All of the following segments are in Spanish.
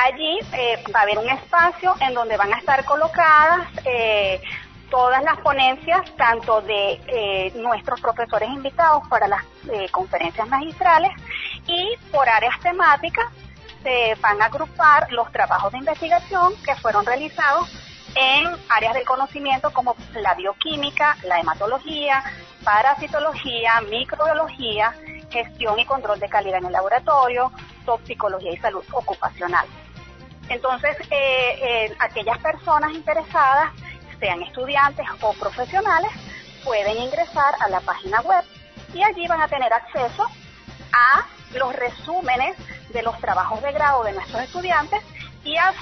Allí eh, va a haber un espacio en donde van a estar colocadas eh, todas las ponencias, tanto de eh, nuestros profesores invitados para las conferencias magistrales y por áreas temáticas se van a agrupar los trabajos de investigación que fueron realizados en áreas del conocimiento como la bioquímica, la hematología, parasitología, microbiología, gestión y control de calidad en el laboratorio, toxicología y salud ocupacional. Entonces, eh, eh, aquellas personas interesadas, sean estudiantes o profesionales, pueden ingresar a la página web y allí van a tener acceso a los resúmenes de los trabajos de grado de nuestros estudiantes y a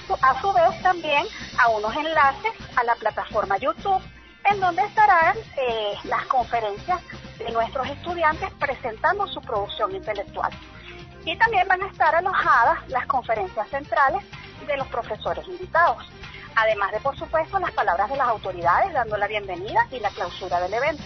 su, vez también a unos enlaces a la plataforma YouTube en donde estarán eh, las conferencias de nuestros estudiantes presentando su producción intelectual. Y también van a estar alojadas las conferencias centrales de los profesores invitados, además de, por supuesto, las palabras de las autoridades dando la bienvenida y la clausura del evento.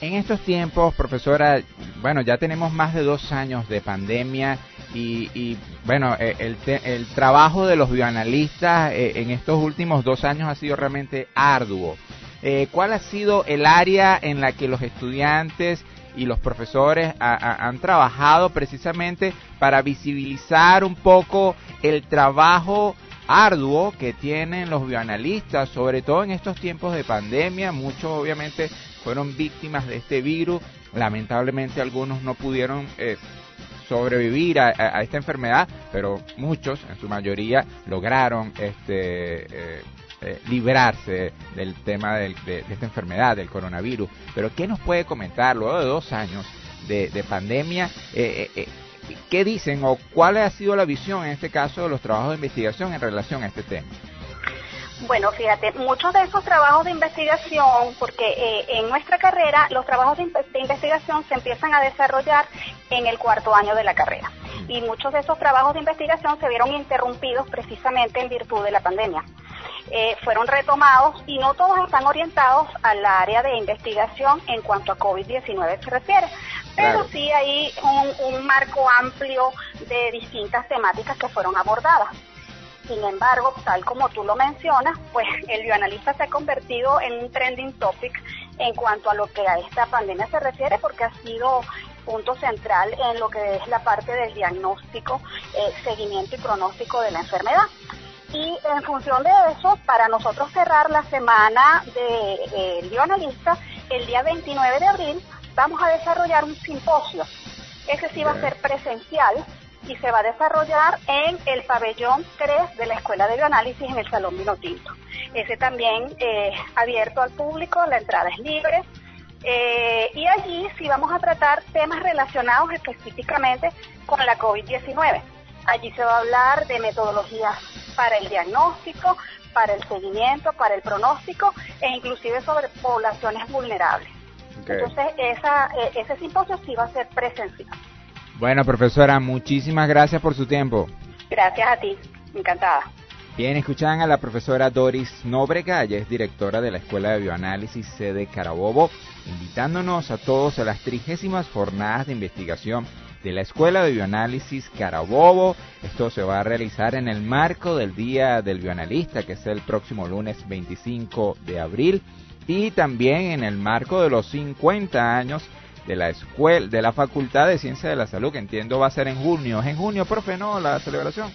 En estos tiempos, profesora, bueno, ya tenemos más de dos años de pandemia y, bueno, eh, el, el, trabajo de los bioanalistas eh, en estos últimos dos años ha sido realmente arduo. Eh, ¿Cuál ha sido el área en la que los estudiantes y los profesores han trabajado precisamente para visibilizar un poco el trabajo arduo que tienen los bioanalistas, sobre todo en estos tiempos de pandemia. Muchos obviamente fueron víctimas de este virus. Lamentablemente algunos no pudieron eh, sobrevivir a, esta enfermedad, pero muchos, en su mayoría, lograron este, eh, eh, librarse del tema de, esta enfermedad, del coronavirus. Pero ¿qué nos puede comentar luego de dos años de, pandemia? ¿Qué dicen o cuál ha sido la visión en este caso de los trabajos de investigación en relación a este tema? Bueno, fíjate, muchos de esos trabajos de investigación, porque eh, en nuestra carrera los trabajos de, investigación se empiezan a desarrollar en el cuarto año de la carrera. Y muchos de esos trabajos de investigación se vieron interrumpidos precisamente en virtud de la pandemia. Eh, fueron retomados y no todos están orientados al área de investigación en cuanto a COVID-19 se refiere, pero sí hay un, un marco amplio de distintas temáticas que fueron abordadas. Sin embargo, tal como tú lo mencionas, pues el bioanalista se ha convertido en un trending topic en cuanto a lo que a esta pandemia se refiere, porque ha sido punto central en lo que es la parte del diagnóstico, eh, seguimiento y pronóstico de la enfermedad. Y en función de eso, para nosotros cerrar la semana de, bioanalista, el día 29 de abril vamos a desarrollar un simposio. Ese sí va a ser presencial y se va a desarrollar en el pabellón 3 de la Escuela de Bioanálisis en el Salón Minotinto. Ese también es eh, abierto al público, la entrada es libre. Eh, y allí sí vamos a tratar temas relacionados específicamente con la COVID-19. Allí se va a hablar de metodologías para el diagnóstico, para el seguimiento, para el pronóstico e inclusive sobre poblaciones vulnerables. Entonces, esa, eh, ese simposio sí va a ser presencial. Bueno, profesora, muchísimas gracias por su tiempo. Gracias a ti, encantada. Bien, escuchan a la profesora Doris Nóbrega, ella es directora de la Escuela de Bioanálisis sede Carabobo, invitándonos a todos a las trigésimas jornadas de investigación de la Escuela de Bioanálisis Carabobo. Esto se va a realizar en el marco del Día del Bioanalista, que es el próximo lunes 25 de abril, y también en el marco de los 50 años de la escuela, de la Facultad de Ciencia de la Salud, que entiendo va a ser en junio. ¿Es en junio, profe, no, la celebración?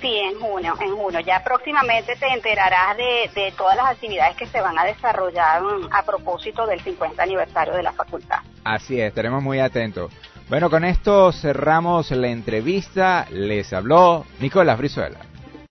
Sí, en junio, en junio. Ya próximamente te enterarás de, de todas las actividades que se van a desarrollar mm, a propósito del 50 aniversario de la facultad. Así es, estaremos muy atentos. Bueno, con esto cerramos la entrevista. Les habló Nicolás Brizuela.